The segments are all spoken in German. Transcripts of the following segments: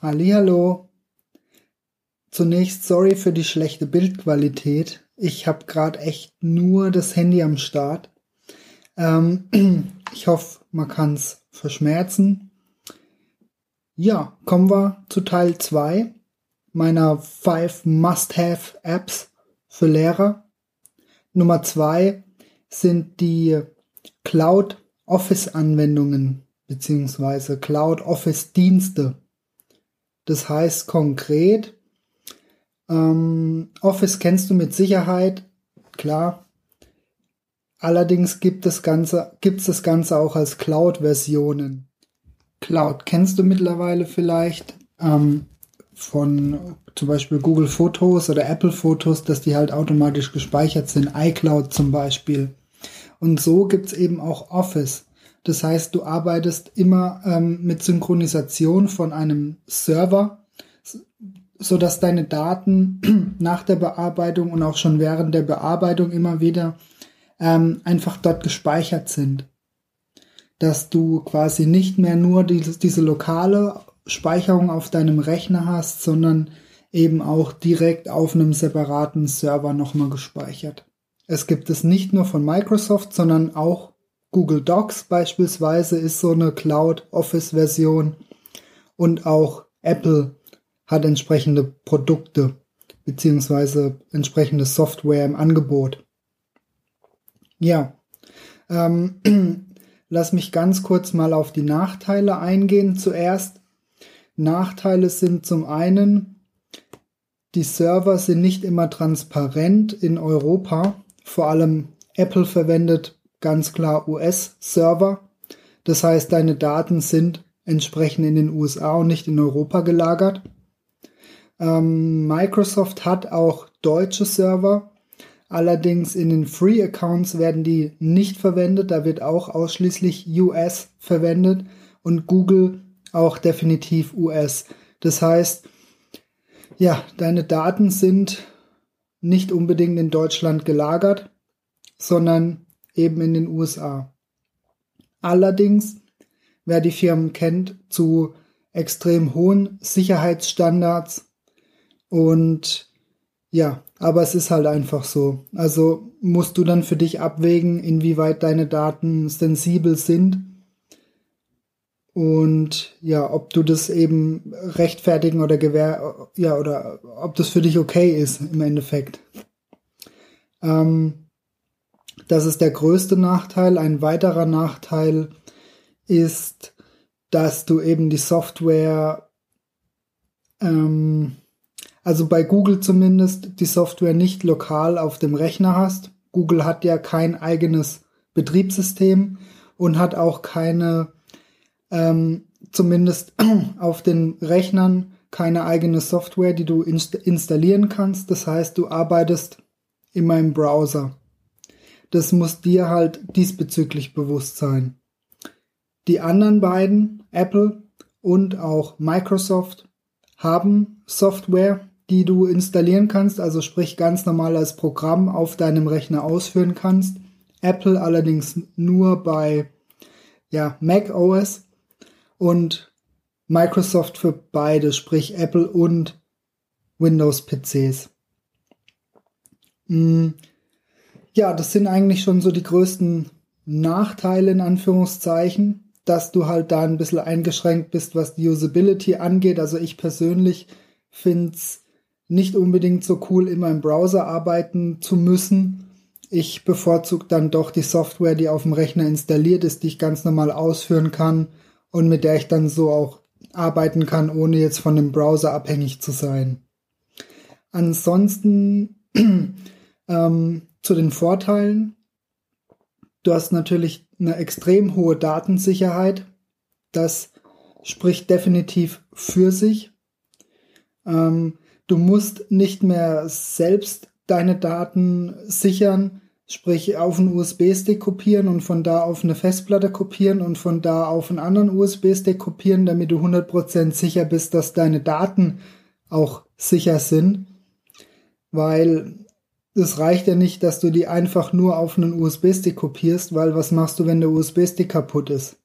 Hallo. Zunächst sorry für die schlechte Bildqualität. Ich habe gerade echt nur das Handy am Start. Ähm, ich hoffe, man kann es verschmerzen. Ja, kommen wir zu Teil 2 meiner 5 Must-Have Apps für Lehrer. Nummer 2 sind die Cloud Office Anwendungen beziehungsweise Cloud Office Dienste. Das heißt konkret, ähm, Office kennst du mit Sicherheit, klar. Allerdings gibt das Ganze, gibt's das Ganze auch als Cloud-Versionen. Cloud kennst du mittlerweile vielleicht ähm, von zum Beispiel Google Fotos oder Apple Fotos, dass die halt automatisch gespeichert sind, iCloud zum Beispiel. Und so gibt's eben auch Office. Das heißt, du arbeitest immer ähm, mit Synchronisation von einem Server, so dass deine Daten nach der Bearbeitung und auch schon während der Bearbeitung immer wieder ähm, einfach dort gespeichert sind. Dass du quasi nicht mehr nur diese, diese lokale Speicherung auf deinem Rechner hast, sondern eben auch direkt auf einem separaten Server nochmal gespeichert. Es gibt es nicht nur von Microsoft, sondern auch Google Docs beispielsweise ist so eine Cloud Office Version und auch Apple hat entsprechende Produkte beziehungsweise entsprechende Software im Angebot. Ja, ähm, lass mich ganz kurz mal auf die Nachteile eingehen. Zuerst, Nachteile sind zum einen, die Server sind nicht immer transparent in Europa. Vor allem Apple verwendet ganz klar US-Server. Das heißt, deine Daten sind entsprechend in den USA und nicht in Europa gelagert. Ähm, Microsoft hat auch deutsche Server. Allerdings in den Free Accounts werden die nicht verwendet. Da wird auch ausschließlich US verwendet und Google auch definitiv US. Das heißt, ja, deine Daten sind nicht unbedingt in Deutschland gelagert, sondern eben in den USA. Allerdings, wer die Firmen kennt, zu extrem hohen Sicherheitsstandards und ja, aber es ist halt einfach so. Also musst du dann für dich abwägen, inwieweit deine Daten sensibel sind und ja, ob du das eben rechtfertigen oder gewähr, ja, oder ob das für dich okay ist im Endeffekt. Ähm, das ist der größte Nachteil. Ein weiterer Nachteil ist, dass du eben die Software, ähm, also bei Google zumindest, die Software nicht lokal auf dem Rechner hast. Google hat ja kein eigenes Betriebssystem und hat auch keine ähm, zumindest auf den Rechnern keine eigene Software, die du inst installieren kannst. Das heißt, du arbeitest immer im Browser. Das muss dir halt diesbezüglich bewusst sein. Die anderen beiden, Apple und auch Microsoft, haben Software, die du installieren kannst, also sprich ganz normal als Programm auf deinem Rechner ausführen kannst. Apple allerdings nur bei ja, Mac OS und Microsoft für beide, sprich Apple und Windows PCs. Mm, ja, das sind eigentlich schon so die größten Nachteile in Anführungszeichen, dass du halt da ein bisschen eingeschränkt bist, was die Usability angeht. Also ich persönlich finde es nicht unbedingt so cool, immer im Browser arbeiten zu müssen. Ich bevorzuge dann doch die Software, die auf dem Rechner installiert ist, die ich ganz normal ausführen kann und mit der ich dann so auch arbeiten kann, ohne jetzt von dem Browser abhängig zu sein. Ansonsten ähm, zu den Vorteilen. Du hast natürlich eine extrem hohe Datensicherheit. Das spricht definitiv für sich. Ähm, du musst nicht mehr selbst deine Daten sichern, Sprich, auf einen USB-Stick kopieren und von da auf eine Festplatte kopieren und von da auf einen anderen USB-Stick kopieren, damit du 100% sicher bist, dass deine Daten auch sicher sind. Weil es reicht ja nicht, dass du die einfach nur auf einen USB-Stick kopierst, weil was machst du, wenn der USB-Stick kaputt ist?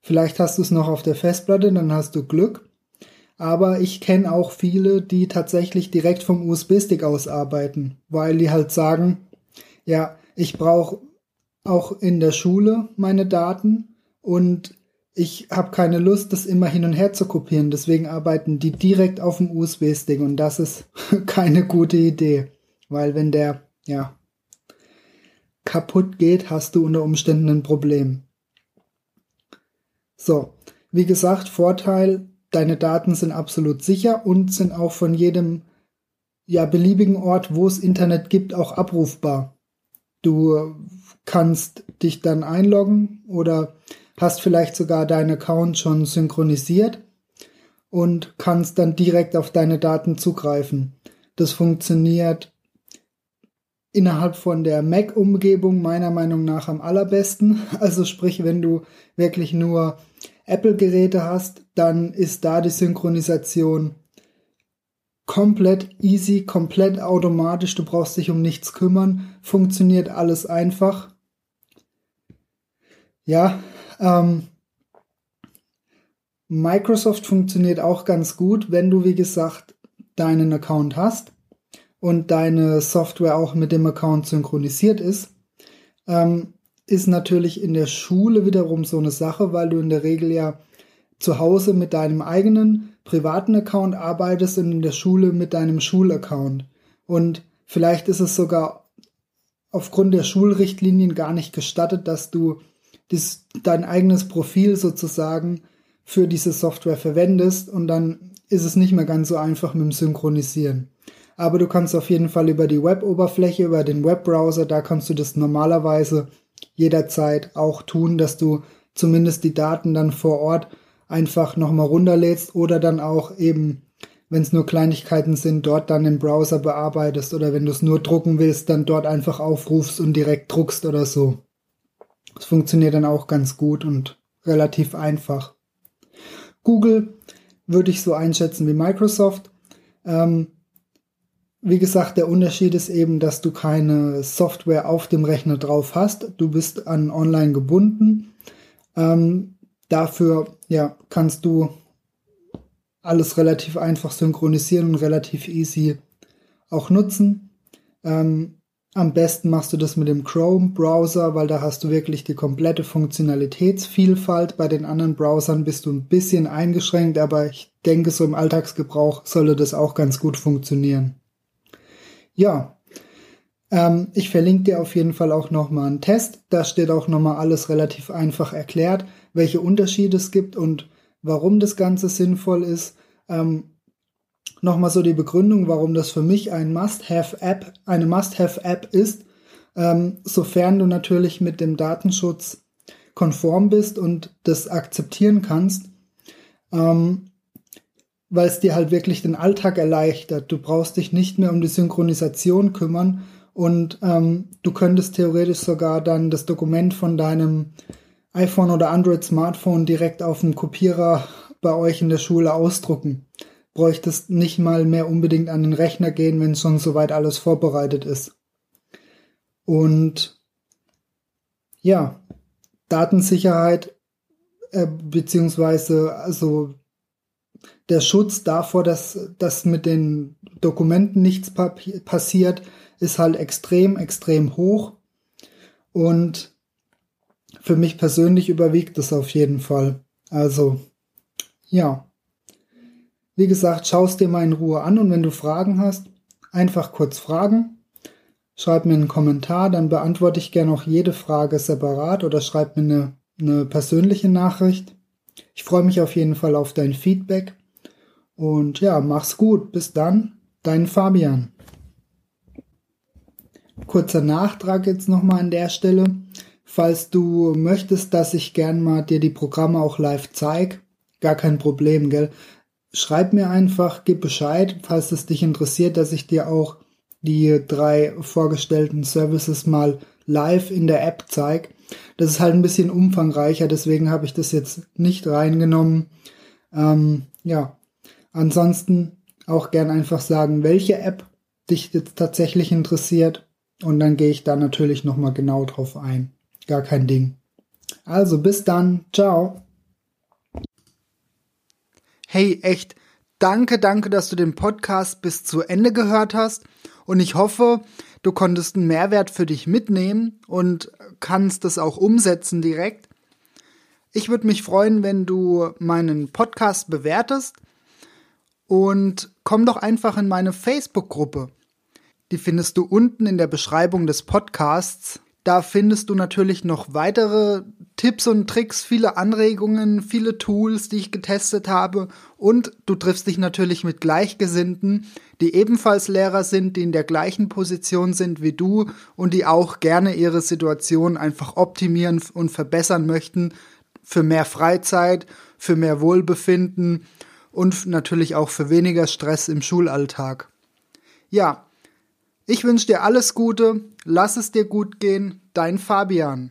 Vielleicht hast du es noch auf der Festplatte, dann hast du Glück. Aber ich kenne auch viele, die tatsächlich direkt vom USB-Stick aus arbeiten, weil die halt sagen, ja, ich brauche auch in der Schule meine Daten und ich habe keine Lust, das immer hin und her zu kopieren. Deswegen arbeiten die direkt auf dem USB-Stick und das ist keine gute Idee, weil wenn der ja kaputt geht, hast du unter Umständen ein Problem. So, wie gesagt, Vorteil, deine Daten sind absolut sicher und sind auch von jedem ja beliebigen Ort, wo es Internet gibt, auch abrufbar. Du kannst dich dann einloggen oder hast vielleicht sogar deinen Account schon synchronisiert und kannst dann direkt auf deine Daten zugreifen. Das funktioniert innerhalb von der Mac-Umgebung meiner Meinung nach am allerbesten. Also sprich, wenn du wirklich nur Apple-Geräte hast, dann ist da die Synchronisation komplett easy, komplett automatisch. Du brauchst dich um nichts kümmern. Funktioniert alles einfach. Ja, ähm, Microsoft funktioniert auch ganz gut, wenn du, wie gesagt, deinen Account hast und deine Software auch mit dem Account synchronisiert ist. Ähm, ist natürlich in der Schule wiederum so eine Sache, weil du in der Regel ja zu Hause mit deinem eigenen privaten Account arbeitest und in der Schule mit deinem Schulaccount. Und vielleicht ist es sogar aufgrund der Schulrichtlinien gar nicht gestattet, dass du dies, dein eigenes Profil sozusagen für diese Software verwendest und dann ist es nicht mehr ganz so einfach mit dem Synchronisieren. Aber du kannst auf jeden Fall über die Web-Oberfläche, über den Webbrowser, da kannst du das normalerweise jederzeit auch tun, dass du zumindest die Daten dann vor Ort einfach nochmal runterlädst oder dann auch eben, wenn es nur Kleinigkeiten sind, dort dann im Browser bearbeitest oder wenn du es nur drucken willst, dann dort einfach aufrufst und direkt druckst oder so. Das funktioniert dann auch ganz gut und relativ einfach. Google würde ich so einschätzen wie Microsoft. Ähm, wie gesagt, der Unterschied ist eben, dass du keine Software auf dem Rechner drauf hast. Du bist an online gebunden. Ähm, dafür ja, kannst du alles relativ einfach synchronisieren und relativ easy auch nutzen. Ähm, am besten machst du das mit dem Chrome-Browser, weil da hast du wirklich die komplette Funktionalitätsvielfalt. Bei den anderen Browsern bist du ein bisschen eingeschränkt, aber ich denke, so im Alltagsgebrauch sollte das auch ganz gut funktionieren. Ja, ähm, ich verlinke dir auf jeden Fall auch nochmal einen Test. Da steht auch nochmal alles relativ einfach erklärt, welche Unterschiede es gibt und warum das Ganze sinnvoll ist. Ähm, nochmal so die Begründung, warum das für mich ein Must-Have-App, eine Must-Have-App ist, ähm, sofern du natürlich mit dem Datenschutz konform bist und das akzeptieren kannst, ähm, weil es dir halt wirklich den Alltag erleichtert. Du brauchst dich nicht mehr um die Synchronisation kümmern und ähm, du könntest theoretisch sogar dann das Dokument von deinem iPhone oder Android Smartphone direkt auf dem Kopierer bei euch in der Schule ausdrucken bräuchtest nicht mal mehr unbedingt an den Rechner gehen, wenn schon soweit alles vorbereitet ist. Und ja, Datensicherheit äh, beziehungsweise also der Schutz davor, dass, dass mit den Dokumenten nichts passiert, ist halt extrem, extrem hoch. Und für mich persönlich überwiegt es auf jeden Fall. Also, ja. Wie gesagt, schaust dir mal in Ruhe an und wenn du Fragen hast, einfach kurz fragen. Schreib mir einen Kommentar, dann beantworte ich gerne auch jede Frage separat oder schreib mir eine, eine persönliche Nachricht. Ich freue mich auf jeden Fall auf dein Feedback. Und ja, mach's gut. Bis dann, dein Fabian. Kurzer Nachtrag jetzt nochmal an der Stelle. Falls du möchtest, dass ich gern mal dir die Programme auch live zeige, gar kein Problem, gell? schreib mir einfach, gib Bescheid, falls es dich interessiert, dass ich dir auch die drei vorgestellten Services mal live in der App zeige. Das ist halt ein bisschen umfangreicher, deswegen habe ich das jetzt nicht reingenommen. Ähm, ja, ansonsten auch gern einfach sagen, welche App dich jetzt tatsächlich interessiert und dann gehe ich da natürlich nochmal genau drauf ein. Gar kein Ding. Also bis dann, ciao. hey, echt Danke, danke, dass du den Podcast bis zu Ende gehört hast und ich hoffe, du konntest einen Mehrwert für dich mitnehmen und kannst es auch umsetzen direkt. Ich würde mich freuen, wenn du meinen Podcast bewertest und komm doch einfach in meine Facebook-Gruppe. Die findest du unten in der Beschreibung des Podcasts. Da findest du natürlich noch weitere Tipps und Tricks, viele Anregungen, viele Tools, die ich getestet habe und du triffst dich natürlich mit Gleichgesinnten, die ebenfalls Lehrer sind, die in der gleichen Position sind wie du und die auch gerne ihre Situation einfach optimieren und verbessern möchten für mehr Freizeit, für mehr Wohlbefinden und natürlich auch für weniger Stress im Schulalltag. Ja, ich wünsche dir alles Gute, lass es dir gut gehen, dein Fabian.